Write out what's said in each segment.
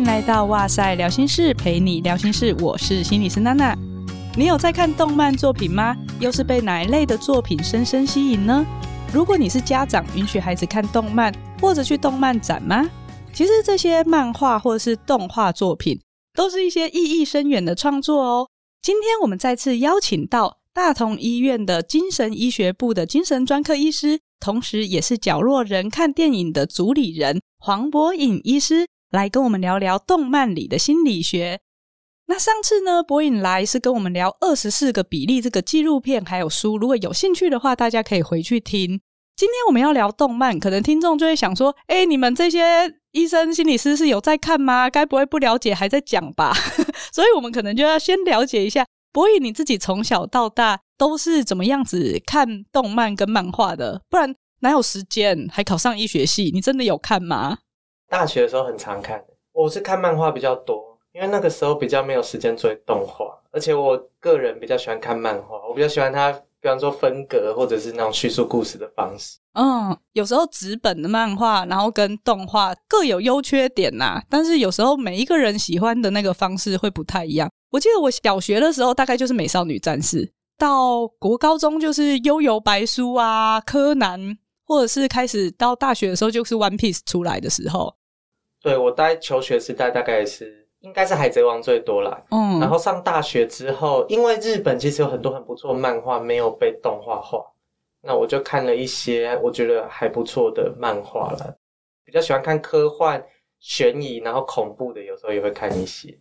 迎来到哇塞聊心室，陪你聊心事。我是心理师娜娜。你有在看动漫作品吗？又是被哪一类的作品深深吸引呢？如果你是家长，允许孩子看动漫或者去动漫展吗？其实这些漫画或者是动画作品，都是一些意义深远的创作哦。今天我们再次邀请到大同医院的精神医学部的精神专科医师，同时也是角落人看电影的主理人黄博颖医师，来跟我们聊聊动漫里的心理学。那上次呢，柏颖来是跟我们聊二十四个比例这个纪录片还有书，如果有兴趣的话，大家可以回去听。今天我们要聊动漫，可能听众就会想说：哎，你们这些医生、心理师是有在看吗？该不会不了解还在讲吧？所以我们可能就要先了解一下，柏颖你自己从小到大都是怎么样子看动漫跟漫画的？不然哪有时间还考上医学系？你真的有看吗？大学的时候很常看，我是看漫画比较多。因为那个时候比较没有时间追动画，而且我个人比较喜欢看漫画，我比较喜欢它，比方说分格或者是那种叙述故事的方式。嗯，有时候纸本的漫画，然后跟动画各有优缺点呐、但是有时候每一个人喜欢的那个方式会不太一样。我记得我小学的时候大概就是美少女战士，到国高中就是幽游白书啊、柯南，或者是开始到大学的时候就是 One Piece 出来的时候。对，我待求学时代大概是。应该是海贼王最多啦，嗯，然后上大学之后，因为日本其实有很多很不错的漫画没有被动画化，那我就看了一些我觉得还不错的漫画了。比较喜欢看科幻、悬疑，然后恐怖的，有时候也会看一些。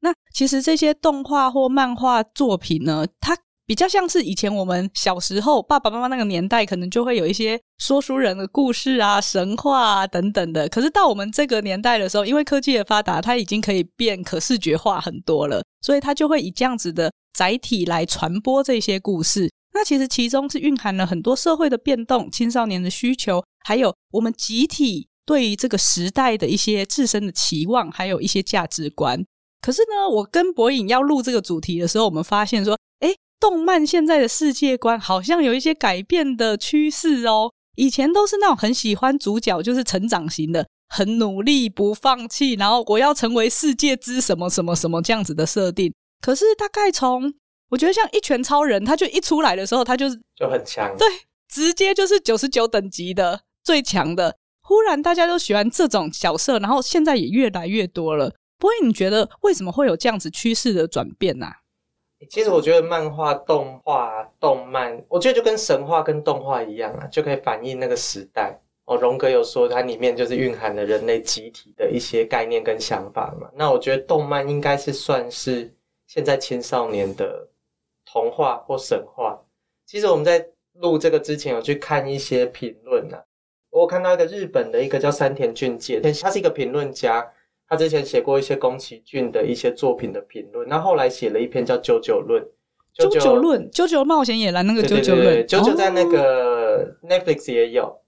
那其实这些动画或漫画作品呢，它。比较像是以前我们小时候爸爸妈妈那个年代，可能就会有一些说书人的故事啊、神话啊等等的。可是到我们这个年代的时候，因为科技的发达，它已经可以变可视觉化很多了，所以它就会以这样子的载体来传播这些故事。那其实其中是蕴含了很多社会的变动、青少年的需求，还有我们集体对于这个时代的一些自身的期望，还有一些价值观。可是呢，我跟博颖要录这个主题的时候，我们发现说，诶动漫现在的世界观好像有一些改变的趋势哦。以前都是那种很喜欢主角就是成长型的，很努力不放弃，然后我要成为世界之什么什么什么这样子的设定。可是大概从我觉得像一拳超人，他就一出来的时候，他就是就很强，对，直接就是九十九等级的最强的。忽然大家都喜欢这种角色，然后现在也越来越多了。不过你觉得为什么会有这样子趋势的转变呢、啊？其实我觉得漫画、动画、动漫，我觉得就跟神话跟动画一样啊，就可以反映那个时代。哦，荣格有说它里面就是蕴含了人类集体的一些概念跟想法嘛。那我觉得动漫应该是算是现在青少年的童话或神话。其实我们在录这个之前有去看一些评论啊，我看到一个日本的一个叫山田俊介，他是一个评论家。他之前写过一些宫崎骏的一些作品的评论，那后来写了一篇叫《九九论》。九九论，九九冒险野狼那个九九论，九九在那个 Netflix 也有。哦、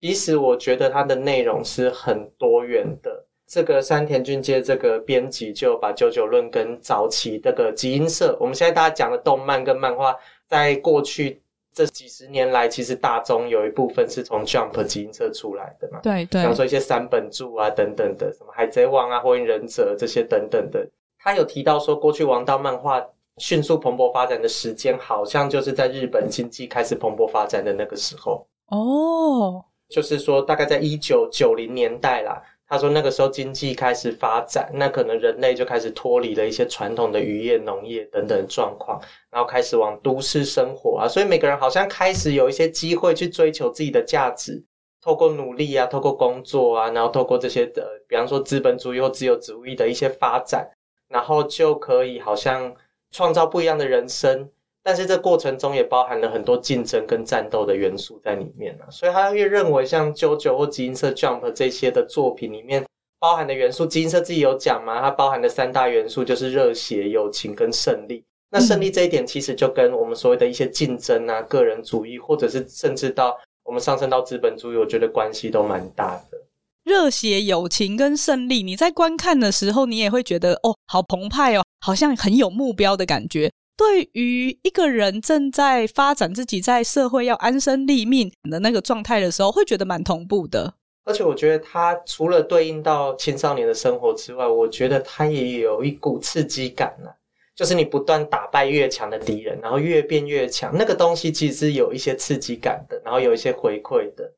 其实我觉得它的内容是很多元的。这个山田俊介这个编辑就把九九论跟早期这个集英社，我们现在大家讲的动漫跟漫画，在过去。这几十年来，其实大中有一部分是从 Jump 集英社出来的嘛？对对，比方说一些三本柱啊等等的，什么海贼王啊、火影忍者这些等等的。他有提到说，过去王道漫画迅速蓬勃发展的时间，好像就是在日本经济开始蓬勃发展的那个时候。哦，就是说大概在一九九零年代啦。他说那个时候经济开始发展，那可能人类就开始脱离了一些传统的渔业、农业等等状况，然后开始往都市生活啊，所以每个人好像开始有一些机会去追求自己的价值，透过努力啊，透过工作啊，然后透过这些的，比方说资本主义或自由主义的一些发展，然后就可以好像创造不一样的人生。但是这过程中也包含了很多竞争跟战斗的元素在里面啊，所以他越认为像 JoJo 或集英社 Jump 这些的作品里面包含的元素，集英社自己有讲嘛，它包含的三大元素就是热血、友情跟胜利。那胜利这一点其实就跟我们所谓的一些竞争啊、个人主义，或者是甚至到我们上升到资本主义，我觉得关系都蛮大的。热血、友情跟胜利，你在观看的时候，你也会觉得哦，好澎湃哦，好像很有目标的感觉。对于一个人正在发展自己在社会要安身立命的那个状态的时候，会觉得蛮同步的。而且我觉得它除了对应到青少年的生活之外，我觉得它也有一股刺激感呢、就是你不断打败越强的敌人，然后越变越强，那个东西其实是有一些刺激感的，然后有一些回馈的。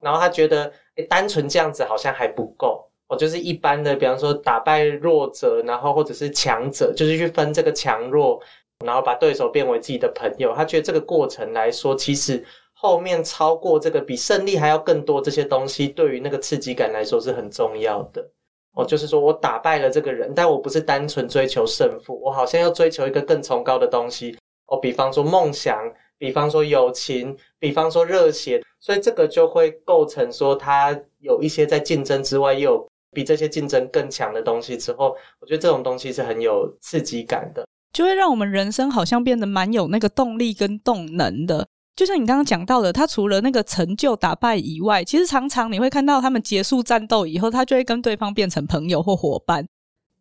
然后他觉得，诶，单纯这样子好像还不够。我就是一般的，比方说打败弱者，然后或者是强者，就是去分这个强弱，然后把对手变为自己的朋友。他觉得这个过程来说，其实。后面超过这个比胜利还要更多这些东西，对于那个刺激感来说是很重要的。哦，就是说我打败了这个人，但我不是单纯追求胜负，我好像要追求一个更崇高的东西。哦，比方说梦想，比方说友情，比方说热血，所以这个就会构成说他有一些在竞争之外，又有比这些竞争更强的东西之后，我觉得这种东西是很有刺激感的，就会让我们人生好像变得蛮有那个动力跟动能的。就像你刚刚讲到的，他除了那个成就打败以外，其实常常你会看到他们结束战斗以后，他就会跟对方变成朋友或伙伴。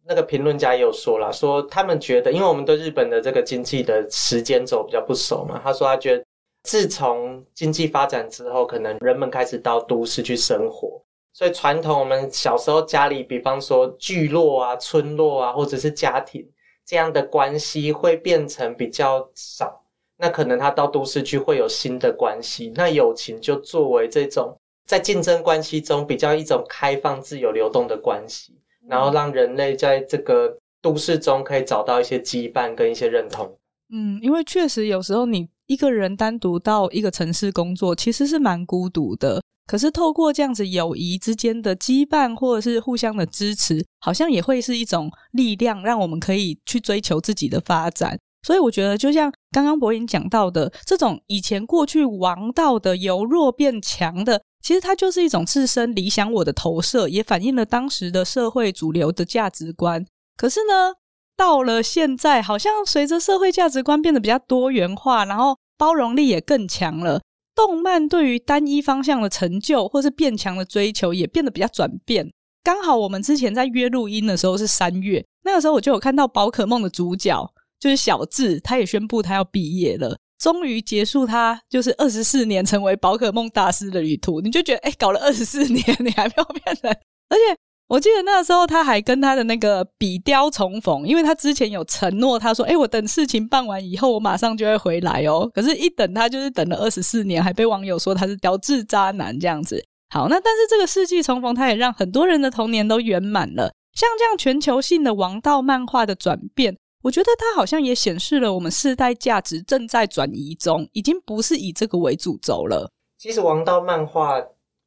那个评论家也有说了，说他们觉得，因为我们对日本的这个经济的时间轴比较不熟嘛，他说他觉得自从经济发展之后，可能人们开始到都市去生活，所以传统我们小时候家里，比方说聚落啊、村落啊，或者是家庭这样的关系，会变成比较少。那可能他到都市去会有新的关系，那友情就作为这种在竞争关系中比较一种开放、自由、流动的关系，然后让人类在这个都市中可以找到一些羁绊跟一些认同。嗯，因为确实有时候你一个人单独到一个城市工作，其实是蛮孤独的。可是透过这样子友谊之间的羁绊，或者是互相的支持，好像也会是一种力量，让我们可以去追求自己的发展。所以我觉得，就像刚刚博颖讲到的，这种以前过去王道的由弱变强的，其实它就是一种自身理想我的投射，也反映了当时的社会主流的价值观。可是呢，到了现在，好像随着社会价值观变得比较多元化，然后包容力也更强了，动漫对于单一方向的成就或是变强的追求也变得比较转变。刚好我们之前在约录音的时候是三月，那个时候我就有看到宝可梦的主角。就是小智，他也宣布他要毕业了，终于结束他就是二十四年成为宝可梦大师的旅途。你就觉得，哎、搞了二十四年，你还没有变成？而且我记得那个时候他还跟他的那个比雕重逢，因为他之前有承诺，他说，哎、我等事情办完以后，我马上就会回来哦。可是，一等他就是等了二十四年，还被网友说他是雕智渣男这样子。好，那但是这个世纪重逢，他也让很多人的童年都圆满了。像这样全球性的王道漫画的转变。我觉得它好像也显示了我们世代价值正在转移中，已经不是以这个为主轴了。其实王道漫画，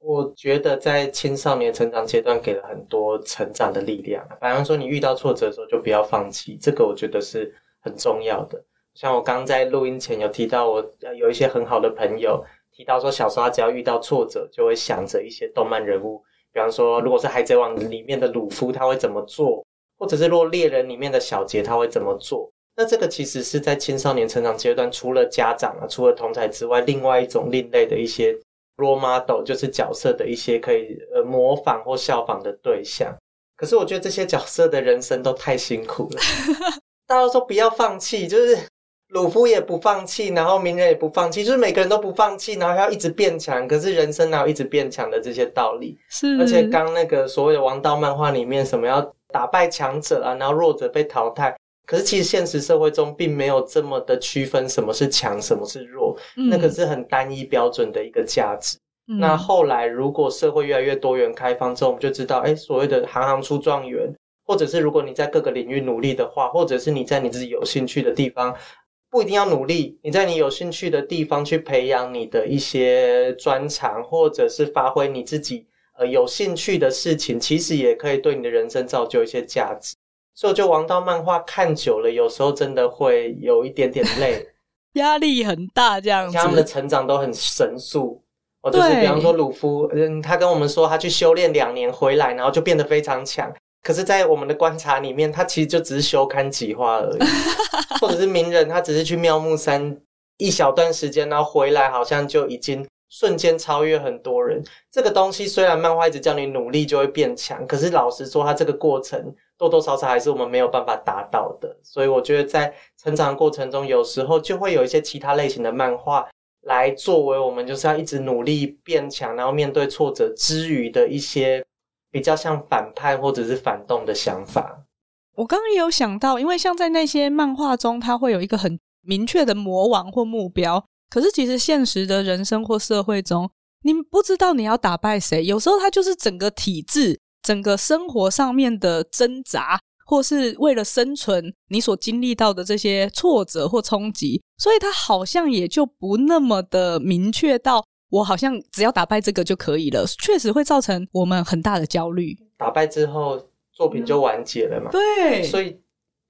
我觉得在青少年成长阶段给了很多成长的力量。比方说，你遇到挫折的时候就不要放弃，这个我觉得是很重要的。像我刚在录音前有提到，我有一些很好的朋友提到说，小时候只要遇到挫折，就会想着一些动漫人物，比方说，如果是海贼王里面的鲁夫，他会怎么做？或者是若猎人里面的小杰他会怎么做？那这个其实是在青少年成长阶段，除了家长啊，除了同侪之外，另外一种另类的一些 role model，就是角色的一些可以呃模仿或效仿的对象。可是我觉得这些角色的人生都太辛苦了。大家都说不要放弃，就是鲁夫也不放弃，然后鸣人也不放弃，就是每个人都不放弃，然后要一直变强。可是人生哪有一直变强的这些道理？是。而且刚那个所谓的王道漫画里面，什么要打败强者啊，然后弱者被淘汰。可是其实现实社会中并没有这么的区分什么是强，什么是弱，嗯、那个是很单一标准的一个价值。嗯、那后来如果社会越来越多元开放之后，我们就知道，哎，所谓的行行出状元，或者是如果你在各个领域努力的话，或者是你在你自己有兴趣的地方，不一定要努力，你在你有兴趣的地方去培养你的一些专长，或者是发挥你自己。呃，有兴趣的事情，其实也可以对你的人生造就一些价值。所以，就王道漫画看久了，有时候真的会有一点点累，压力很大。这样子，他们的成长都很神速。哦，就是比方说鲁夫，嗯，他跟我们说他去修炼两年回来，然后就变得非常强。可是，在我们的观察里面，他其实就只是修刊几话而已。或者是鸣人，他只是去妙木山一小段时间，然后回来，好像就已经。瞬间超越很多人，这个东西虽然漫画一直叫你努力就会变强，可是老实说，他这个过程多多少少还是我们没有办法达到的。所以我觉得在成长过程中，有时候就会有一些其他类型的漫画来作为我们就是要一直努力变强，然后面对挫折之余的一些比较像反叛或者是反动的想法。我刚刚也有想到，因为像在那些漫画中，它会有一个很明确的魔王或目标，可是其实现实的人生或社会中，你不知道你要打败谁，有时候它就是整个体制、整个生活上面的挣扎。或是为了生存，你所经历到的这些挫折或冲击，所以他好像也就不那么的明确到，我好像只要打败这个就可以了。确实会造成我们很大的焦虑。打败之后，作品就完结了嘛？对。所以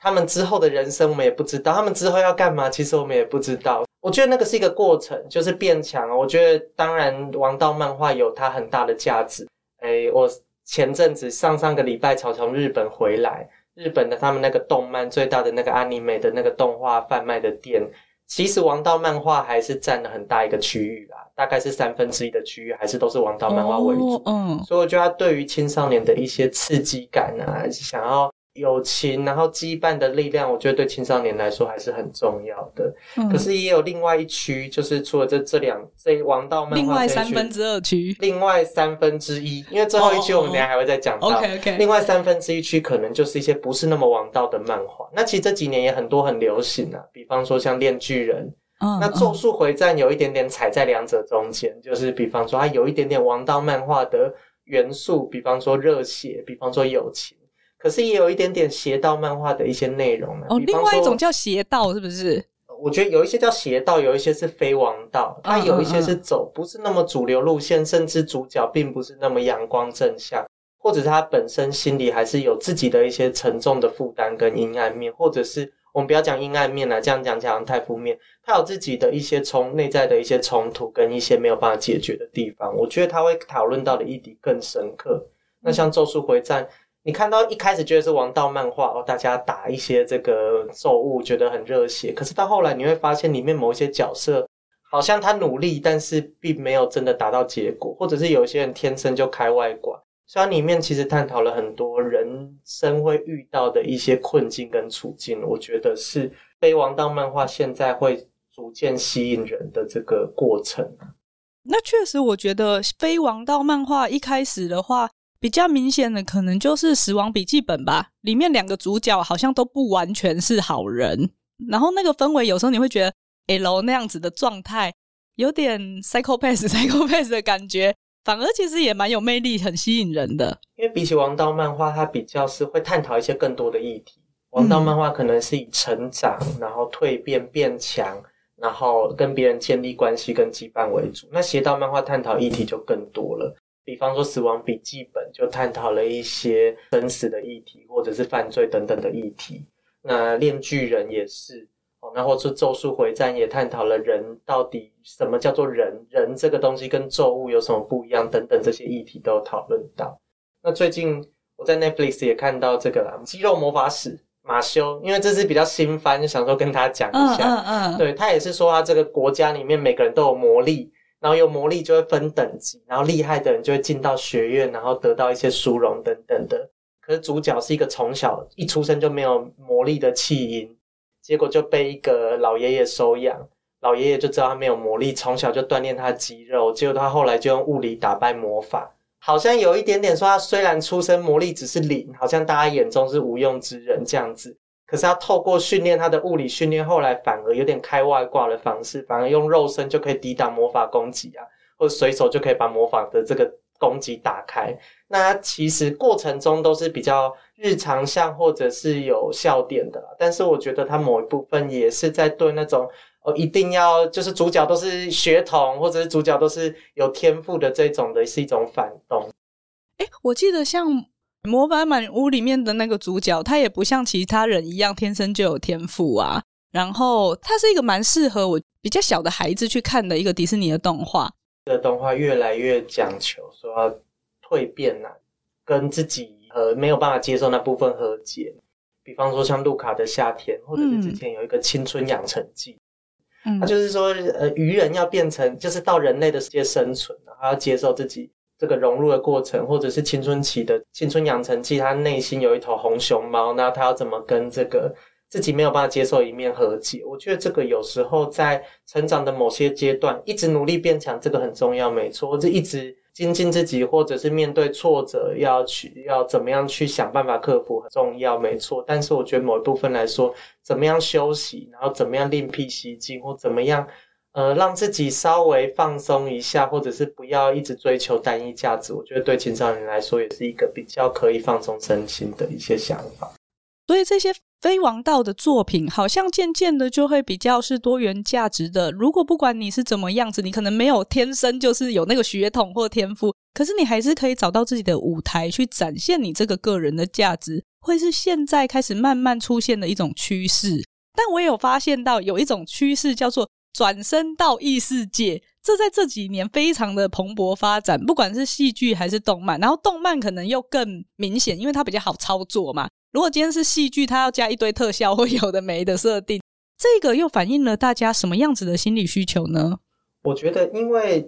他们之后的人生我们也不知道，他们之后要干嘛，其实我们也不知道。我觉得那个是一个过程，就是变强。我觉得当然，王道漫画有它很大的价值。诶，我前阵子上上个礼拜才从日本回来。日本的他们那个动漫最大的那个 anime 的那个动画贩卖的店，其实王道漫画还是占了很大一个区域啦，大概是三分之一的区域还是都是王道漫画为主。嗯，所以我觉得他对于青少年的一些刺激感啊，想要。友情，然后羁绊的力量，我觉得对青少年来说还是很重要的。嗯、可是也有另外一区，就是除了这这两这王道漫画，另外三分之二区，另外三分之一，因为最后一区我们等下还会再讲到。OK OK。另外三分之一区可能就是一些不是那么王道的漫画。那其实这几年也很多很流行啊，比方说像《链锯人》嗯，那《咒术回战》有一点点踩在两者中间，嗯，就是比方说它有一点点王道漫画的元素，比方说热血，比方说友情。可是也有一点点邪道漫画的一些内容呢。哦，另外一种叫邪道，是不是？我觉得有一些叫邪道，有一些是非王道，它有一些是走不是那么主流路线，甚至主角并不是那么阳光正向，或者是他本身心里还是有自己的一些沉重的负担跟阴暗面，或者是我们不要讲阴暗面了，这样讲讲太负面。他有自己的一些从内在的一些冲突跟一些没有办法解决的地方，我觉得他会讨论到的议题更深刻。那像《咒术回战》。你看到一开始觉得是王道漫画哦，大家打一些这个咒物，觉得很热血。可是到后来你会发现，里面某一些角色好像他努力，但是并没有真的达到结果，或者是有些人天生就开外挂。虽然里面其实探讨了很多人生会遇到的一些困境跟处境，我觉得是非王道漫画现在会逐渐吸引人的这个过程。那确实，我觉得非王道漫画一开始的话。比较明显的可能就是《死亡笔记本》吧，里面两个主角好像都不完全是好人，然后那个氛围有时候你会觉得 L 那样子的状态有点 psychopath psychopath 的感觉，反而其实也蛮有魅力，很吸引人的。因为比起王道漫画，它比较是会探讨一些更多的议题。王道漫画可能是以成长，然后蜕变变强，然后跟别人建立关系跟羁绊为主。那邪道漫画探讨议题就更多了。比方说，《死亡笔记本》就探讨了一些生死的议题，或者是犯罪等等的议题。那《链锯人》也是哦，那或者是《咒术回战》也探讨了人到底什么叫做人，人这个东西跟咒物有什么不一样等等这些议题都有讨论到。那最近我在 Netflix 也看到这个啦，《肌肉魔法使马修》，因为这是比较新番，就想说跟他讲一下。嗯嗯嗯，对，他也是说他这个国家里面每个人都有魔力。然后有魔力就会分等级，然后厉害的人就会进到学院，然后得到一些殊荣等等的。可是主角是一个从小一出生就没有魔力的弃婴，结果就被一个老爷爷收养。老爷爷就知道他没有魔力，从小就锻炼他肌肉，结果他后来就用物理打败魔法。好像有一点点说他虽然出生魔力只是零，好像大家眼中是无用之人这样子。可是他透过训练他的物理训练，后来反而有点开外挂的方式，反而用肉身就可以抵挡魔法攻击啊，或者随手就可以把魔法的这个攻击打开。那其实过程中都是比较日常向或者是有笑点的，但是我觉得他某一部分也是在对那种哦，一定要就是主角都是学童，或者是主角都是有天赋的这种的，是一种反动。诶，我记得像。魔法满屋里面的那个主角，他也不像其他人一样天生就有天赋啊。然后，他是一个蛮适合我比较小的孩子去看的一个迪士尼的动画。这个动画越来越讲求说要蜕变啊，跟自己呃没有办法接受那部分和解。比方说像路卡的夏天，或者是之前有一个青春养成记，嗯，他就是说呃鱼人要变成就是到人类的世界生存，然后要接受自己。这个融入的过程，或者是青春期的青春养成期，他内心有一头红熊猫，那他要怎么跟这个自己没有办法接受一面和解。我觉得这个有时候在成长的某些阶段，一直努力变强，这个很重要，没错。或者一直精进自己，或者是面对挫折，要去要怎么样去想办法克服，很重要，没错。但是我觉得某一部分来说，怎么样休息，然后怎么样另辟蹊径，或怎么样。呃，让自己稍微放松一下，或者是不要一直追求单一价值，我觉得对青少年来说也是一个比较可以放松身心的一些想法。所以这些非王道的作品，好像渐渐的就会比较是多元价值的。如果不管你是怎么样子，你可能没有天生就是有那个血统或天赋，可是你还是可以找到自己的舞台去展现你这个个人的价值，会是现在开始慢慢出现的一种趋势。但我也有发现到有一种趋势叫做。转身到异世界，这在这几年非常的蓬勃发展，不管是戏剧还是动漫，然后动漫可能又更明显，因为它比较好操作嘛。如果今天是戏剧，它要加一堆特效或有的没的设定，这个又反映了大家什么样子的心理需求呢？我觉得，因为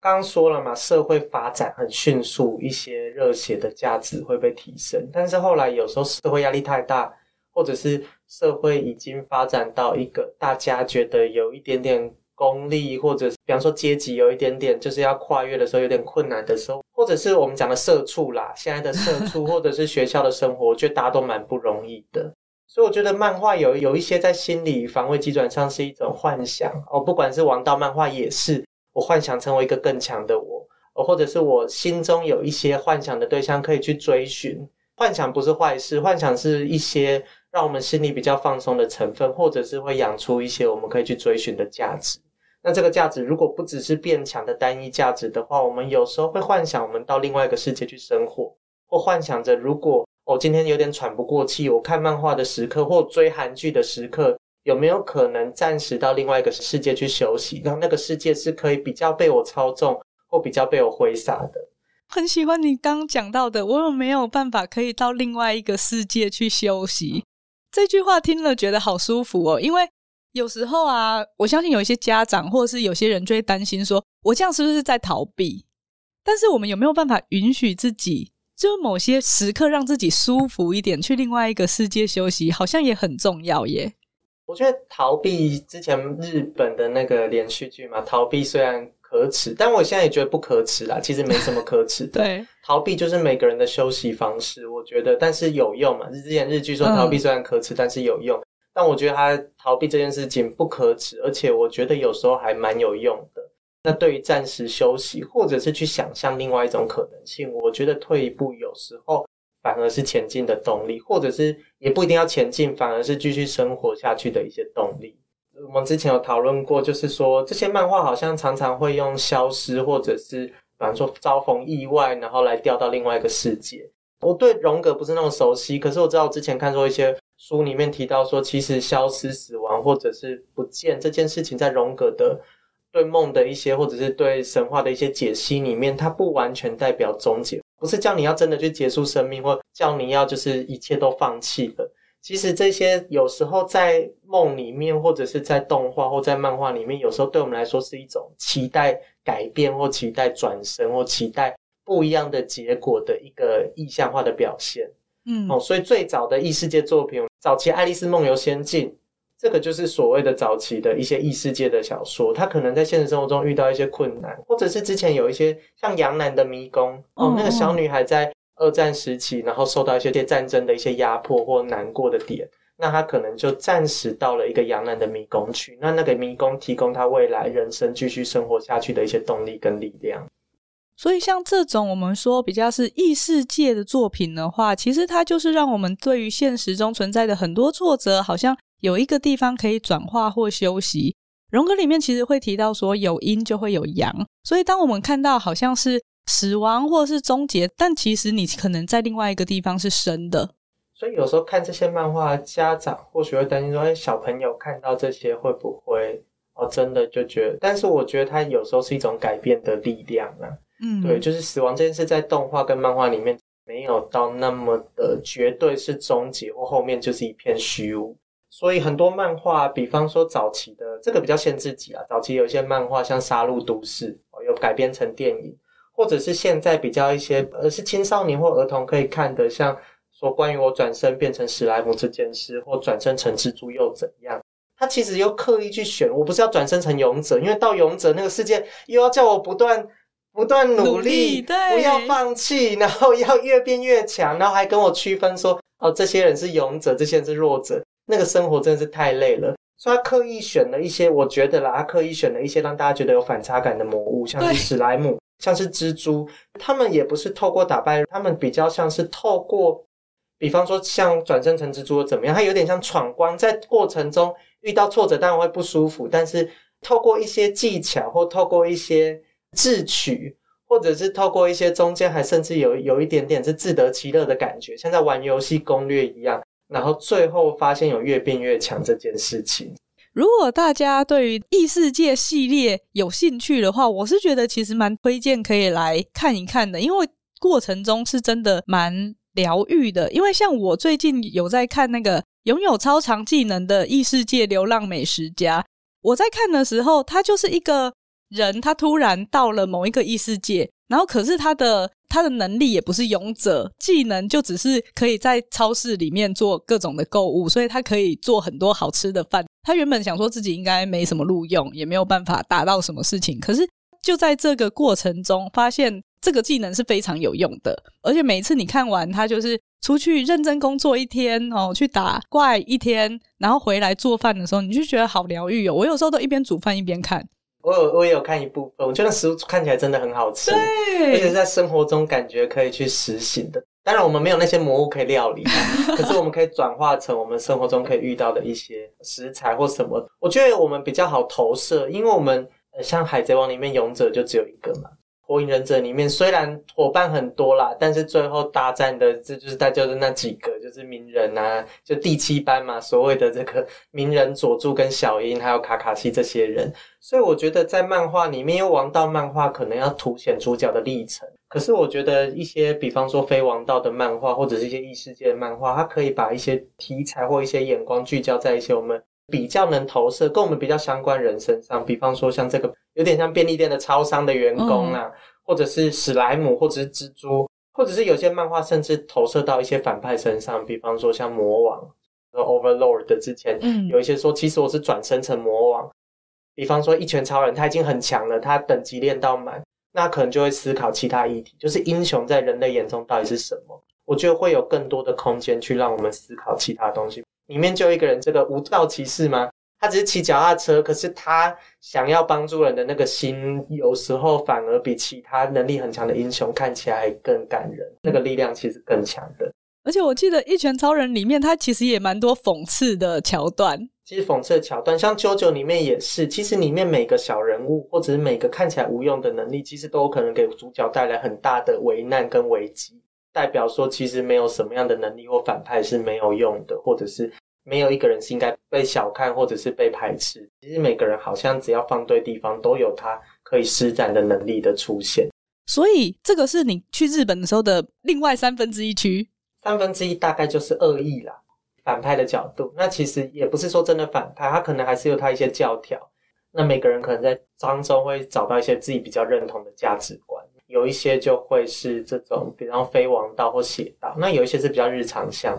刚刚说了嘛，社会发展很迅速，一些热血的价值会被提升，但是后来有时候社会压力太大。或者是社会已经发展到一个大家觉得有一点点功利，或者是比方说阶级有一点点就是要跨越的时候有点困难的时候，或者是我们讲的社畜啦，现在的社畜，或者是学校的生活，我觉得大家都蛮不容易的。所以我觉得漫画有有一些在心理防卫机转上是一种幻想哦，不管是王道漫画也是，我幻想成为一个更强的我，或者是我心中有一些幻想的对象可以去追寻。幻想不是坏事，幻想是一些。让我们心里比较放松的成分，或者是会养出一些我们可以去追寻的价值。那这个价值如果不只是变强的单一价值的话，我们有时候会幻想我们到另外一个世界去生活，或幻想着如果我今天有点喘不过气，我看漫画的时刻或追韩剧的时刻，有没有可能暂时到另外一个世界去休息？让那个世界是可以比较被我操纵，或比较被我挥洒的。很喜欢你刚讲到的，我有没有办法可以到另外一个世界去休息？这句话听了觉得好舒服哦，因为有时候啊，我相信有一些家长或者是有些人就会担心说，我这样是不是在逃避？但是我们有没有办法允许自己，就某些时刻让自己舒服一点，去另外一个世界休息，好像也很重要耶。我觉得逃避之前日本的那个连续剧嘛，逃避虽然。可耻，但我现在也觉得不可耻啦。其实没什么可耻的。对，逃避就是每个人的休息方式，我觉得，但是有用嘛。之前日剧说逃避虽然可耻，嗯，但是有用。但我觉得他逃避这件事情不可耻，而且我觉得有时候还蛮有用的。那对于暂时休息，或者是去想象另外一种可能性，我觉得退一步有时候反而是前进的动力，或者是也不一定要前进，反而是继续生活下去的一些动力。我们之前有讨论过，就是说这些漫画好像常常会用消失，或者是比方说遭逢意外，然后来调到另外一个世界。我对荣格不是那么熟悉，可是我知道我之前看过一些书里面提到说，其实消失、死亡或者是不见这件事情，在荣格的对梦的一些或者是对神话的一些解析里面，它不完全代表终结，不是叫你要真的去结束生命，或叫你要就是一切都放弃了。其实这些有时候在梦里面，或者是在动画或在漫画里面，有时候对我们来说是一种期待改变，或期待转身，或期待不一样的结果的一个意象化的表现。嗯，哦，所以最早的异世界作品，早期《爱丽丝梦游仙境》，这个就是所谓的早期的一些异世界的小说。它可能在现实生活中遇到一些困难，或者是之前有一些像杨澜的迷宫，哦，那个小女孩在。二战时期，然后受到一些些战争的一些压迫或难过的点，那他可能就暂时到了一个洋人的迷宫去。那那个迷宫提供他未来人生继续生活下去的一些动力跟力量。所以，像这种我们说比较是异世界的作品的话，其实它就是让我们对于现实中存在的很多挫折，好像有一个地方可以转化或休息。荣格里面其实会提到说，有阴就会有阳。所以，当我们看到好像是。死亡或是终结，但其实你可能在另外一个地方是生的。所以有时候看这些漫画，家长或许会担心说：“哎，小朋友看到这些会不会哦，真的就觉得？”但是我觉得它有时候是一种改变的力量啊。嗯，对，就是死亡这件事在动画跟漫画里面没有到那么的绝对是终结，或后面就是一片虚无。所以很多漫画，比方说早期的这个比较限制级啊，早期有一些漫画像《杀戮都市》哦，有改编成电影。或者是现在比较一些，呃，是青少年或儿童可以看的，像说关于我转身变成史莱姆这件事，或转身成蜘蛛又怎样？他其实又刻意去选，我不是要转身成勇者，因为到勇者那个世界又要叫我不断不断努力，努力对，不要放弃，然后要越变越强，然后还跟我区分说，哦，这些人是勇者，这些人是弱者，那个生活真的是太累了。所以他刻意选了一些，我觉得啦，他刻意选了一些让大家觉得有反差感的魔物，像是史莱姆，像是蜘蛛，他们也不是透过打败，他们比较像是透过，比方说像转生成蜘蛛怎么样，他有点像闯关，在过程中遇到挫折当然会不舒服，但是透过一些技巧或透过一些智取，或者是透过一些中间还甚至有有一点点是自得其乐的感觉，像在玩游戏攻略一样。然后最后发现有越变越强这件事情。如果大家对于异世界系列有兴趣的话，我是觉得其实蛮推荐可以来看一看的，因为过程中是真的蛮疗愈的。因为像我最近有在看那个拥有超长技能的异世界流浪美食家，我在看的时候，他就是一个人，他突然到了某一个异世界。然后，可是他的他的能力也不是勇者，技能就只是可以在超市里面做各种的购物，所以他可以做很多好吃的饭。他原本想说自己应该没什么录用，也没有办法达到什么事情。可是就在这个过程中，发现这个技能是非常有用的。而且每次你看完他，就是出去认真工作一天哦，去打怪一天，然后回来做饭的时候，你就觉得好疗愈哦。我有时候都一边煮饭一边看。我有，我也有看一部分，我觉得食物看起来真的很好吃，对，而且在生活中感觉可以去实行的。当然，我们没有那些魔物可以料理，可是我们可以转化成我们生活中可以遇到的一些食材或什么。我觉得我们比较好投射，因为我们像海贼王里面勇者就只有一个嘛。火影忍者里面虽然伙伴很多啦，但是最后大战的这就是大家就是那几个，就是鸣人啊，就第七班嘛，所谓的这个鸣人佐助跟小樱还有卡卡西这些人。所以我觉得在漫画里面，因为王道漫画可能要凸显主角的历程，可是我觉得一些比方说非王道的漫画或者是一些异世界的漫画，它可以把一些题材或一些眼光聚焦在一些我们比较能投射、跟我们比较相关人身上，比方说像这个。有点像便利店的超商的员工啊，嗯、或者是史莱姆，或者是蜘蛛，或者是有些漫画甚至投射到一些反派身上，比方说像魔王，Overlord 的之前，有一些说其实我是转生成魔王，比方说一拳超人，他已经很强了，他等级练到满，那可能就会思考其他议题，就是英雄在人类眼中到底是什么？我觉得会有更多的空间去让我们思考其他东西。里面就一个人，这个无道骑士吗？他只是骑脚踏车，可是他想要帮助人的那个心，有时候反而比其他能力很强的英雄看起来更感人。那个力量其实更强的。而且我记得《一拳超人》里面，他其实也蛮多讽刺的桥段。其实讽刺的桥段，像《JoJo》里面也是。其实里面每个小人物，或者是每个看起来无用的能力，其实都有可能给主角带来很大的危难跟危机。代表说，其实没有什么样的能力或反派是没有用的，或者是。没有一个人是应该被小看或者是被排斥。其实每个人好像只要放对地方，都有他可以施展的能力的出现。所以这个是你去日本的时候的另外三分之一区。三分之一大概就是恶意啦，反派的角度。那其实也不是说真的反派，他可能还是有他一些教条。那每个人可能在当中会找到一些自己比较认同的价值观。有一些就会是这种，比方非王道或邪道。那有一些是比较日常向。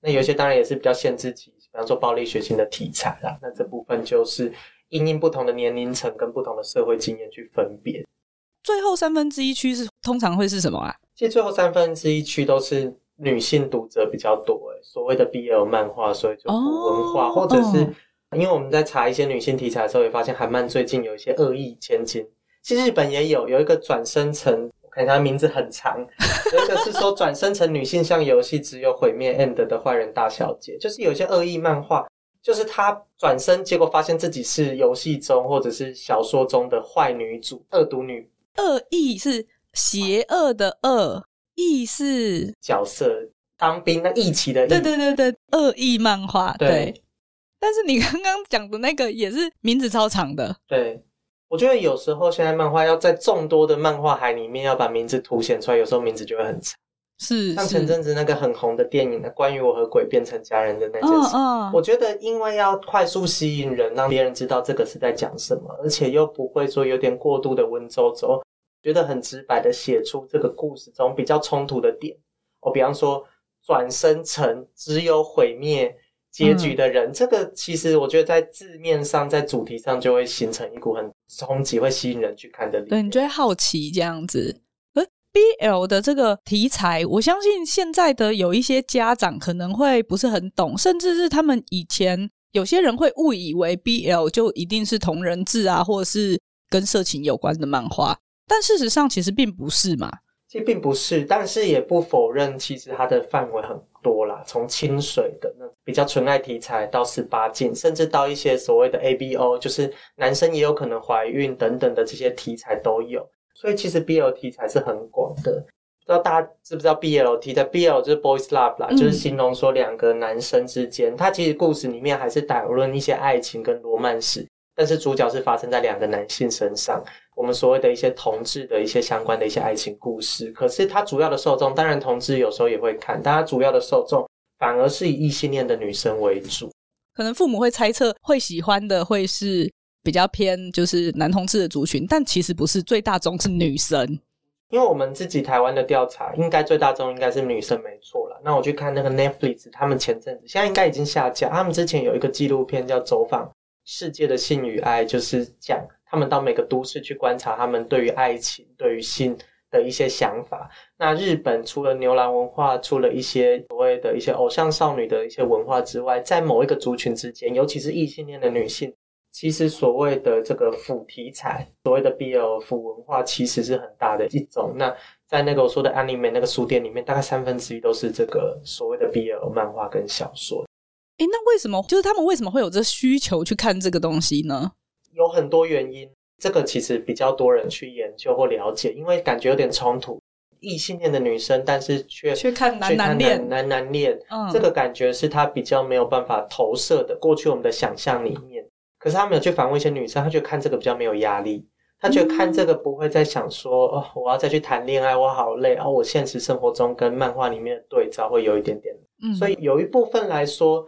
那有一些当然也是比较限制级，比方说暴力血腥的题材啦。那这部分就是因应不同的年龄层跟不同的社会经验去分别。最后三分之一区是通常会是什么啊？其实最后三分之一区都是女性读者比较多，诶所谓的 BL 漫画，所以就文化，哦、或者是因为我们在查一些女性题材的时候，也发现韩漫最近有一些恶意千金。其实日本也有有一个转生成。我看它名字很长，有一个是说转生成女性向游戏只有毁灭 end 的坏人大小姐，就是有一些恶意漫画，就是她转身结果发现自己是游戏中或者是小说中的坏女主、恶毒女。恶意是邪恶的恶，意是角色当兵那义气的义。对对对对，恶意漫画。对，对但是你刚刚讲的那个也是名字超长的。对。我觉得有时候现在漫画要在众多的漫画海里面要把名字凸显出来，有时候名字就会很长。是，像前阵子那个很红的电影呢，关于我和鬼变成家人的那件事。哦哦、我觉得因为要快速吸引人，让别人知道这个是在讲什么，而且又不会说有点过度的文绉绉，觉得很直白的写出这个故事中比较冲突的点。我比方说转生成只有毁灭结局的人。嗯、这个其实我觉得在字面上，在主题上就会形成一股很冲击，会吸引人去看的。对，你就会好奇这样子。而 BL 的这个题材，我相信现在的有一些家长可能会不是很懂，甚至是他们以前有些人会误以为 BL 就一定是同人志啊，或者是跟色情有关的漫画。但事实上，其实并不是嘛。其实并不是，但是也不否认，其实它的范围很多啦。从清水的那比较纯爱题材，到十八禁，甚至到一些所谓的 ABO，就是男生也有可能怀孕等等的这些题材都有。所以其实 BL 题材是很广的。不知道大家知不知道 BL 题材？BL 就是 Boys Love 啦，嗯、就是形容说两个男生之间，他其实故事里面还是讨论一些爱情跟罗曼史。但是主角是发生在两个男性身上，我们所谓的一些同志的一些相关的一些爱情故事。可是它主要的受众，当然同志有时候也会看，但它主要的受众反而是以异性恋的女生为主。可能父母会猜测会喜欢的会是比较偏就是男同志的族群，但其实不是，最大宗是女生。因为我们自己台湾的调查，应该最大宗应该是女生没错了。那我去看那个 Netflix，他们前阵子现在应该已经下架，他们之前有一个纪录片叫《走访》。世界的性与爱，就是讲他们到每个都市去观察他们对于爱情、对于性的一些想法。那日本除了牛郎文化，除了一些所谓的一些偶像少女的一些文化之外，在某一个族群之间，尤其是异性恋的女性，其实所谓的这个腐题材，所谓的 BL 腐文化，其实是很大的一种。那在那个我说的 anime 那个书店里面，大概三分之一都是这个所谓的 BL 漫画跟小说。诶，那为什么就是他们为什么会有这需求去看这个东西呢？有很多原因，这个其实比较多人去研究或了解，因为感觉有点冲突。异性恋的女生，但是却去看男男恋，男男恋，嗯，这个感觉是他比较没有办法投射的。过去我们的想象里面，可是他没有去访问一些女生，他觉得看这个比较没有压力，他觉得看这个不会再想说，嗯、哦，我要再去谈恋爱，我好累，哦，我现实生活中跟漫画里面的对照会有一点点，嗯，所以有一部分来说。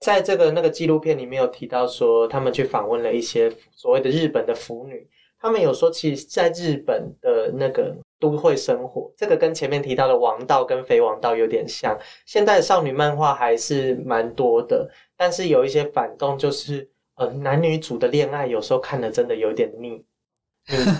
在这个那个纪录片里面有提到说，他们去访问了一些所谓的日本的腐女，他们有说，其实在日本的那个都会生活，这个跟前面提到的王道跟非王道有点像。现代少女漫画还是蛮多的，但是有一些反动，就是呃男女主的恋爱有时候看的真的有点腻。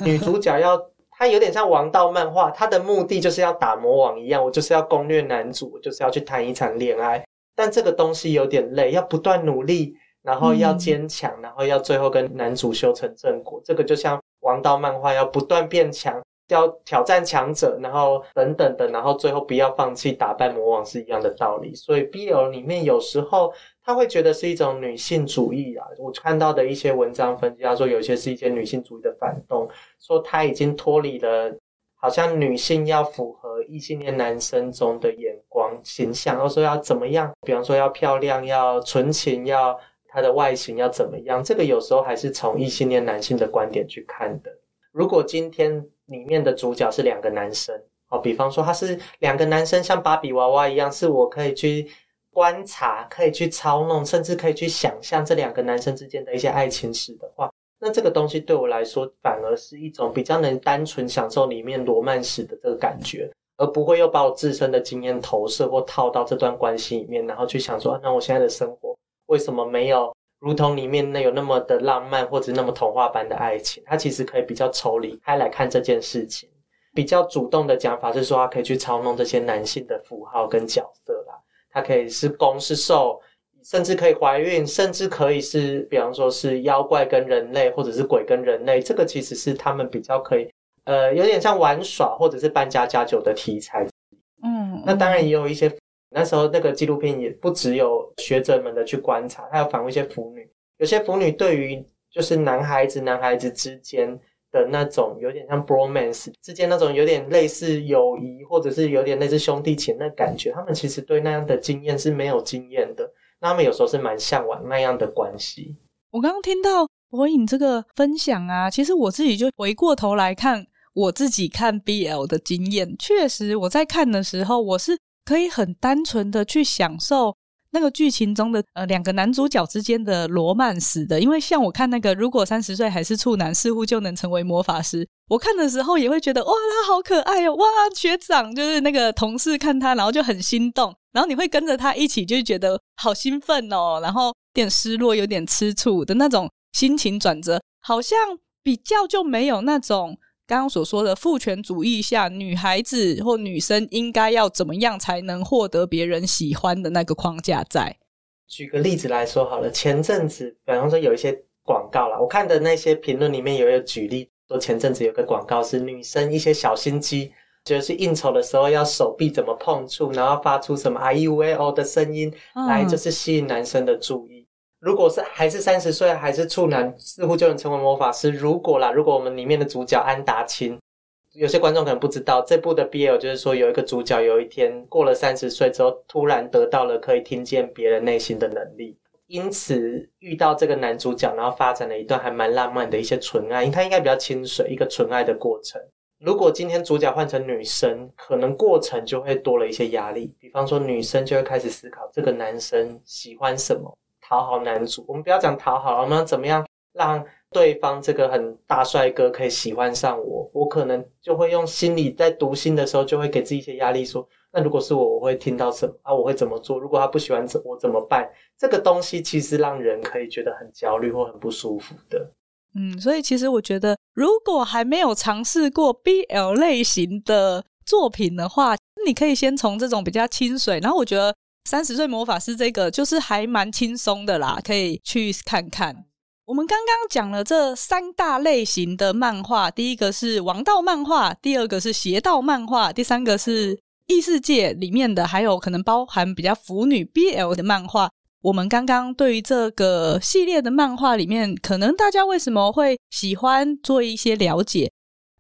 女 女主角要她有点像王道漫画，她的目的就是要打魔王一样，我就是要攻略男主，我就是要去谈一场恋爱。但这个东西有点累，要不断努力，然后要坚强，嗯、然后要最后跟男主修成正果。这个就像王道漫画要不断变强，要挑战强者，然后等等的，然后最后不要放弃打败魔王是一样的道理。所以 BL 里面有时候他会觉得是一种女性主义啊。我看到的一些文章分析，他说有些是一些女性主义的反动，说他已经脱离了。好像女性要符合异性恋男生中的眼光形象，或者说要怎么样？比方说要漂亮、要纯情、要她的外形要怎么样？这个有时候还是从异性恋男性的观点去看的。如果今天里面的主角是两个男生，哦，比方说他是两个男生，像芭比娃娃一样，是我可以去观察、可以去操弄，甚至可以去想象这两个男生之间的一些爱情史的话。那这个东西对我来说，反而是一种比较能单纯享受里面罗曼史的这个感觉，而不会又把我自身的经验投射或套到这段关系里面，然后去想说，那我现在的生活为什么没有如同里面那有那么的浪漫，或者那么童话般的爱情？它其实可以比较抽离开来看这件事情，比较主动的讲法是说，它可以去操弄这些男性的符号跟角色啦，它可以是攻是受。甚至可以怀孕，甚至可以是，比方说是妖怪跟人类，或者是鬼跟人类，这个其实是他们比较可以，呃，有点像玩耍或者是扮家家酒的题材。嗯，那当然也有一些，那时候那个纪录片也不只有学者们的去观察，还有访问一些腐女，有些腐女对于就是男孩子男孩子之间的那种有点像 bromance 之间那种有点类似友谊，或者是有点类似兄弟情的感觉，他们其实对那样的经验是没有经验的。他们有时候是蛮向往那样的关系。我刚刚听到火影这个分享啊，其实我自己就回过头来看我自己看 BL 的经验。确实，我在看的时候，我是可以很单纯的去享受那个剧情中的呃两个男主角之间的罗曼史的。因为像我看那个，如果三十岁还是处男，似乎就能成为魔法师。我看的时候也会觉得哇，他好可爱哦，哇，学长就是那个同事看他，然后就很心动。然后你会跟着他一起，就觉得好兴奋哦，然后有点失落，有点吃醋的那种心情转折，好像比较就没有那种刚刚所说的父权主义下女孩子或女生应该要怎么样才能获得别人喜欢的那个框架在。举个例子来说好了，前阵子比方说有一些广告啦，我看的那些评论里面有有举例说，前阵子有个广告是女生一些小心机，就是应酬的时候要手臂怎么碰触，然后发出什么 “I U A O” 的声音，来就是吸引男生的注意。嗯、如果是还是三十岁还是处男，似乎就能成为魔法师。如果啦，如果我们里面的主角安达清。有些观众可能不知道，这部的 BL 就是说，有一个主角有一天过了三十岁之后，突然得到了可以听见别人内心的能力，因此遇到这个男主角，然后发展了一段还蛮浪漫的一些纯爱，他应该比较清水，一个纯爱的过程。如果今天主角换成女生，可能过程就会多了一些压力，比方说女生就会开始思考这个男生喜欢什么，讨好男主。我们不要讲讨好，我们要怎么样让对方这个很大帅哥可以喜欢上我，我可能就会用心里在读心的时候，就会给自己一些压力，说，那如果是我，我会听到什么啊？我会怎么做？如果他不喜欢我怎么办？这个东西其实让人可以觉得很焦虑或很不舒服的。嗯，所以其实我觉得，如果还没有尝试过 BL 类型的作品的话，你可以先从这种比较清水，然后我觉得三十岁魔法师这个就是还蛮轻松的啦，可以去看看。我们刚刚讲了这三大类型的漫画，第一个是王道漫画，第二个是邪道漫画，第三个是异世界里面的，还有可能包含比较腐女 BL 的漫画。我们刚刚对于这个系列的漫画里面，可能大家为什么会喜欢做一些了解，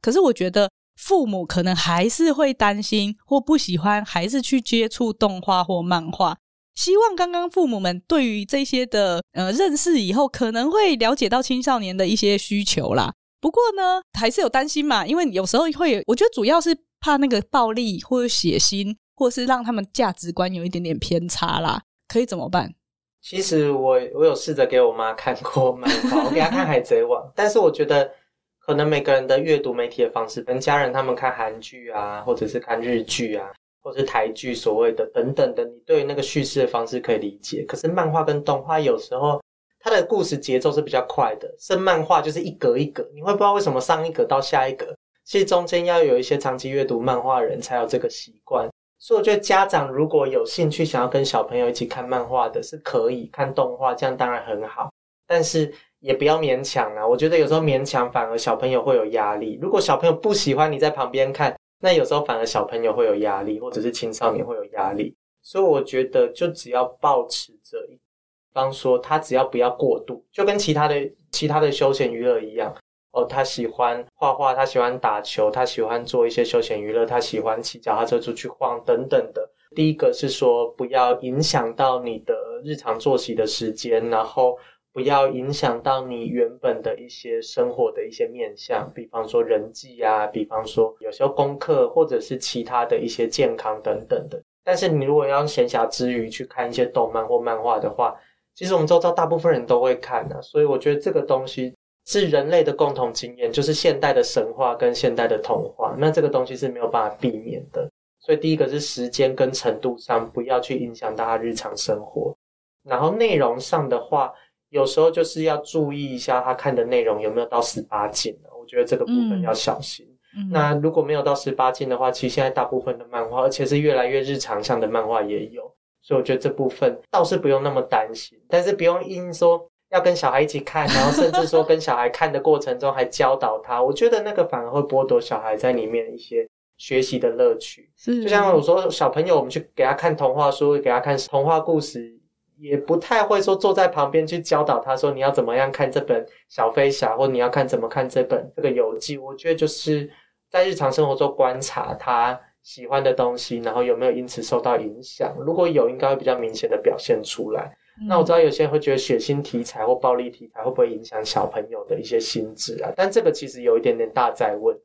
可是我觉得父母可能还是会担心或不喜欢孩子去接触动画或漫画。希望刚刚父母们对于这些的呃认识以后，可能会了解到青少年的一些需求啦。不过呢，还是有担心嘛，因为有时候会，我觉得主要是怕那个暴力或者血腥，或是让他们价值观有一点点偏差啦。可以怎么办？其实我我有试着给我妈看过漫画，我给她看《海贼王》，但是我觉得可能每个人的阅读媒体的方式，跟家人他们看韩剧啊，或者是看日剧啊。或者是台剧所谓的等等的，你对那个叙事的方式可以理解。可是漫画跟动画有时候它的故事节奏是比较快的，是漫画就是一格一格，你会不知道为什么上一格到下一格。其实中间要有一些长期阅读漫画人才有这个习惯。所以我觉得家长如果有兴趣想要跟小朋友一起看漫画的，是可以看动画，这样当然很好。但是也不要勉强啊，我觉得有时候勉强反而小朋友会有压力。如果小朋友不喜欢你在旁边看。那有时候反而小朋友会有压力，或者是青少年会有压力，所以我觉得就只要保持着，比方说他只要不要过度，就跟其他的其他的休闲娱乐一样哦，他喜欢画画，他喜欢打球，他喜欢做一些休闲娱乐，他喜欢骑脚踏车出去晃等等的。第一个是说不要影响到你的日常作息的时间，然后。不要影响到你原本的一些生活的一些面向，比方说人际啊，比方说有时候功课或者是其他的一些健康等等的。但是你如果要闲暇之余去看一些动漫或漫画的话，其实我们周遭大部分人都会看的啊，所以我觉得这个东西是人类的共同经验，就是现代的神话跟现代的童话，那这个东西是没有办法避免的。所以第一个是时间跟程度上不要去影响大家日常生活，然后内容上的话。有时候就是要注意一下他看的内容有没有到十八禁，我觉得这个部分要小心。那如果没有到十八禁的话，其实现在大部分的漫画，而且是越来越日常向的漫画也有，所以我觉得这部分倒是不用那么担心。但是不用因说要跟小孩一起看，然后甚至说跟小孩看的过程中还教导他，我觉得那个反而会剥夺小孩在里面一些学习的乐趣。是就像我说，小朋友我们去给他看童话书，给他看童话故事。也不太会说坐在旁边去教导他说，你要怎么样看这本小飞侠，或你要看怎么看这本这个游记。我觉得就是在日常生活中观察他喜欢的东西，然后有没有因此受到影响。如果有，应该会比较明显的表现出来。嗯、那我知道有些人会觉得血腥题材或暴力题材会不会影响小朋友的一些心智啊？但这个其实有一点点大在问。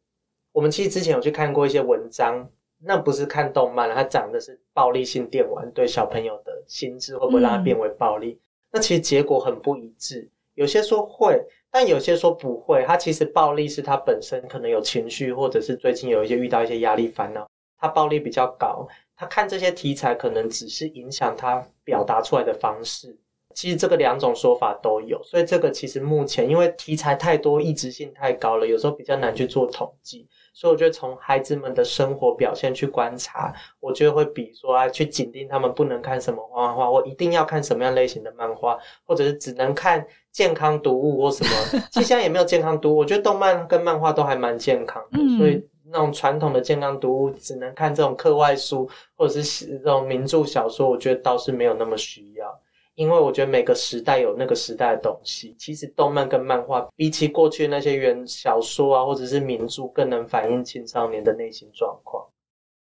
我们其实之前有去看过一些文章。那不是看动漫，它讲的是暴力性电玩对小朋友的心智会不会让它变为暴力？嗯、那其实结果很不一致，有些说会，但有些说不会。它其实暴力是它本身可能有情绪，或者是最近有一些遇到一些压力烦恼，它暴力比较高，他看这些题材可能只是影响他表达出来的方式。其实这个两种说法都有，所以这个其实目前因为题材太多，异质性太高了，有时候比较难去做统计。所以我觉得从孩子们的生活表现去观察，我觉得会比说啊去紧盯他们不能看什么漫画，或一定要看什么样类型的漫画，或者是只能看健康读物或什么。其实现在也没有健康读物，我觉得动漫跟漫画都还蛮健康的。所以那种传统的健康读物，只能看这种课外书或者是这种名著小说，我觉得倒是没有那么需要。因为我觉得每个时代有那个时代的东西，其实动漫跟漫画比起过去那些原小说啊，或者是名著，更能反映青少年的内心状况。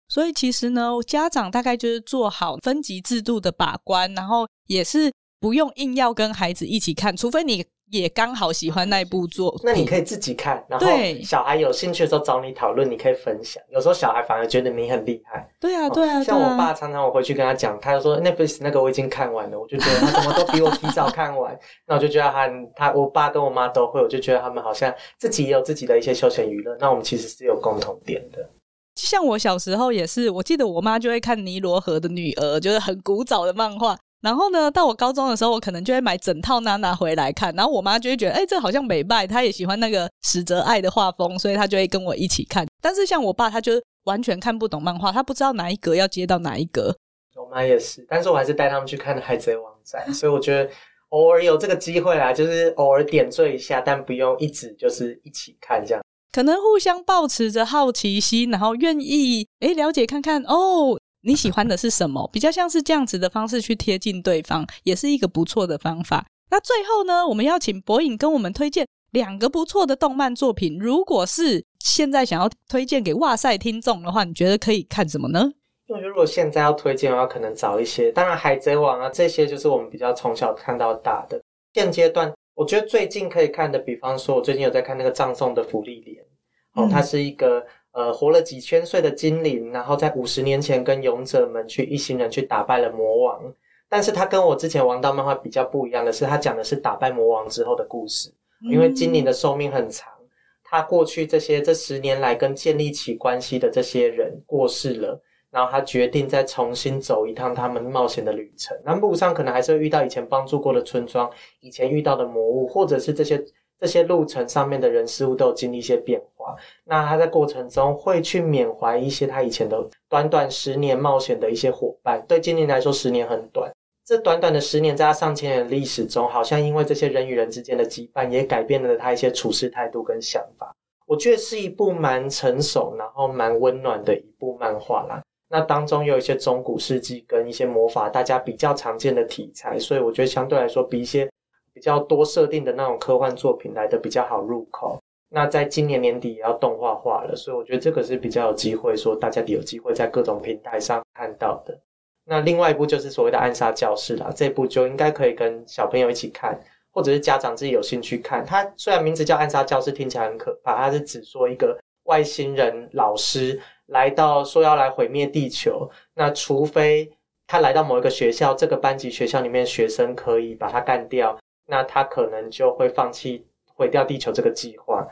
所以其实呢，家长大概就是做好分级制度的把关，然后也是不用硬要跟孩子一起看，除非你。也刚好喜欢那一部作品，那你可以自己看，然后小孩有兴趣的时候找你讨论，你可以分享。有时候小孩反而觉得你很厉害。对啊，对啊。像我爸常常我回去跟他讲，他就说 Netflix 那个我已经看完了，我就觉得他怎么都比我提早看完。那我就觉得他他我爸跟我妈都会，我就觉得他们好像自己也有自己的一些休闲娱乐。那我们其实是有共同点的。像我小时候也是，我记得我妈就会看《尼罗河的女儿》，就是很古早的漫画。然后呢，到我高中的时候，我可能就会买整套娜娜回来看。然后我妈就会觉得，哎，这好像美拜，她也喜欢那个矢泽爱的画风，所以她就会跟我一起看。但是像我爸，他就完全看不懂漫画，他不知道哪一格要接到哪一格。我妈也是，但是我还是带他们去看《海贼王》在，所以我觉得偶尔有这个机会啊，就是偶尔点缀一下，但不用一直就是一起看这样。可能互相抱持着好奇心，然后愿意诶了解看看哦。你喜欢的是什么？比较像是这样子的方式去贴近对方，也是一个不错的方法。那最后呢，我们要请博颖跟我们推荐两个不错的动漫作品。如果是现在想要推荐给哇塞听众的话，你觉得可以看什么呢？因为我觉得如果现在要推荐的话，可能找一些，当然《海贼王》啊这些就是我们比较从小看到大的。现阶段，我觉得最近可以看的，比方说，我最近有在看那个《葬送的芙莉莲》，哦，它是一个。呃，活了几千岁的精灵，然后在五十年前跟勇者们去一行人去打败了魔王。但是他跟我之前王道漫画比较不一样的是，他讲的是打败魔王之后的故事。因为精灵的寿命很长，他过去这些这十年来跟建立起关系的这些人过世了，然后他决定再重新走一趟他们冒险的旅程。那路上可能还是会遇到以前帮助过的村庄，以前遇到的魔物，或者是这些。这些路程上面的人事物都有经历一些变化，那他在过程中会去缅怀一些他以前的短短十年冒险的一些伙伴。对精灵来说，十年很短。这短短的十年，在他上千年的历史中，好像因为这些人与人之间的羁绊，也改变了他一些处事态度跟想法。我觉得是一部蛮成熟，然后蛮温暖的一部漫画啦。那当中有一些中古世纪跟一些魔法，大家比较常见的题材，所以我觉得相对来说比一些。较多设定的那种科幻作品来的比较好入口。那在今年年底也要动画化了，所以我觉得这个是比较有机会说大家有机会在各种平台上看到的。那另外一部就是所谓的《暗杀教室》啦，这部就应该可以跟小朋友一起看，或者是家长自己有兴趣看。它虽然名字叫《暗杀教室》，听起来很可怕，它是指说一个外星人老师来到，说要来毁灭地球。那除非他来到某一个学校，这个班级学校里面学生可以把他干掉。那他可能就会放弃毁掉地球这个计划。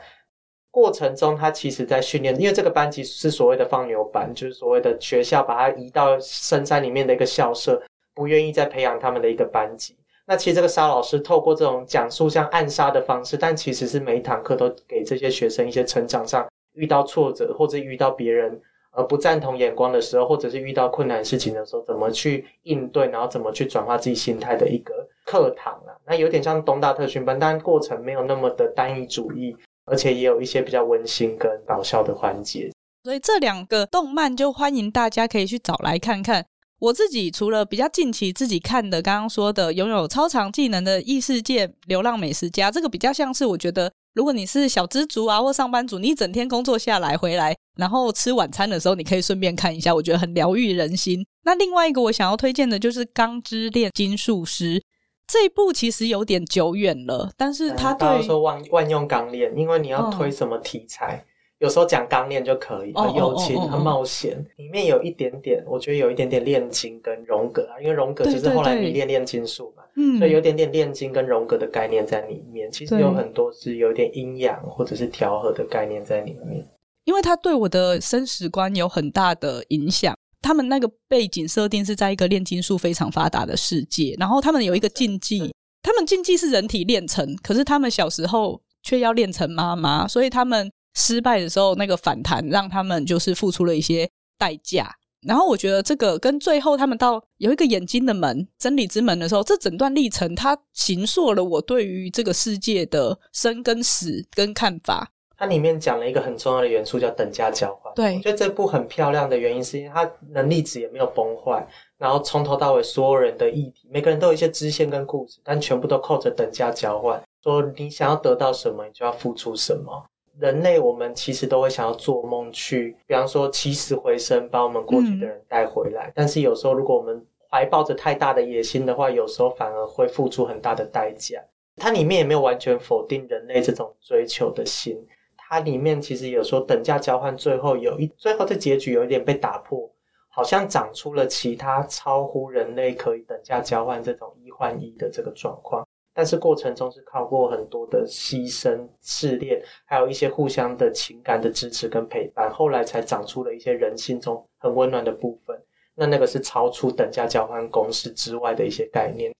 过程中，他其实在训练，因为这个班级是所谓的放牛班，就是所谓的学校把他移到深山里面的一个校舍，不愿意再培养他们的一个班级。那其实这个沙老师透过这种讲述像暗杀的方式，但其实是每一堂课都给这些学生一些成长上遇到挫折或者遇到别人而不赞同眼光的时候，或者是遇到困难事情的时候，怎么去应对，然后怎么去转化自己心态的一个课堂啊，那有点像东大特训班，但过程没有那么的单一主义，而且也有一些比较温馨跟搞笑的环节。所以这两个动漫就欢迎大家可以去找来看看。我自己除了比较近期自己看的，刚刚说的拥有超长技能的异世界流浪美食家，这个比较像是我觉得，如果你是小资族啊或上班族，你一整天工作下来回来，然后吃晚餐的时候，你可以顺便看一下，我觉得很疗愈人心。那另外一个我想要推荐的就是《钢之炼金术师》。这一部其实有点久远了，但是他对、嗯、说万万用钢炼，因为你要推什么题材，哦、有时候讲钢炼就可以，很友情、很冒险，里面有一点点，我觉得有一点点炼金跟荣格啊，因为荣格就是后来迷恋炼金术嘛，嗯，所以有点点炼金跟荣格的概念在里面。其实有很多是有点阴阳或者是调和的概念在里面。因为它对我的生死观有很大的影响。他们那个背景设定是在一个炼金术非常发达的世界，然后他们有一个禁忌，他们禁忌是人体炼成，可是他们小时候却要炼成妈妈，所以他们失败的时候那个反弹让他们就是付出了一些代价。然后我觉得这个跟最后他们到有一个眼睛的门，真理之门的时候，这整段历程它形塑了我对于这个世界的生跟死跟看法。它里面讲了一个很重要的元素，叫等价交换。对，我觉得这部很漂亮的原因，是因为它能力值也没有崩坏，然后从头到尾所有人的议题，每个人都有一些支线跟故事，但全部都扣着等价交换。说你想要得到什么，你就要付出什么。人类我们其实都会想要做梦去，比方说起死回生，把我们过去的人带回来。嗯。但是有时候，如果我们怀抱着太大的野心的话，有时候反而会付出很大的代价。它里面也没有完全否定人类这种追求的心。它里面其实有说等价交换，最后有一最后的结局有一点被打破，好像长出了其他超乎人类可以等价交换这种一换一的这个状况，但是过程中是靠过很多的牺牲、试炼，还有一些互相的情感的支持跟陪伴，后来才长出了一些人心中很温暖的部分。那那个是超出等价交换公式之外的一些概念。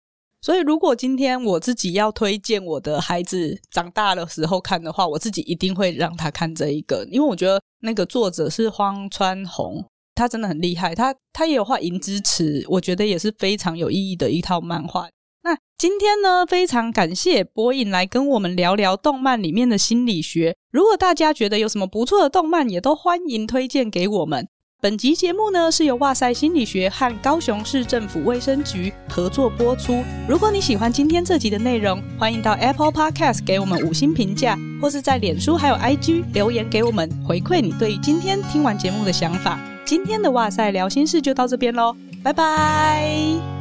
所以，如果今天我自己要推荐我的孩子长大的时候看的话，我自己一定会让他看这一个，因为我觉得那个作者是荒川弘，他真的很厉害，他他也有画《银之匙》，我觉得也是非常有意义的一套漫画。那今天呢，非常感谢柏颖来跟我们聊聊动漫里面的心理学。如果大家觉得有什么不错的动漫，也都欢迎推荐给我们。本集节目呢，是由哇塞心理学和高雄市政府卫生局合作播出。如果你喜欢今天这集的内容，欢迎到 Apple Podcast 给我们五星评价，或是在脸书还有 IG 留言给我们回馈你对今天听完节目的想法。今天的哇塞聊心事就到这边喽，拜拜。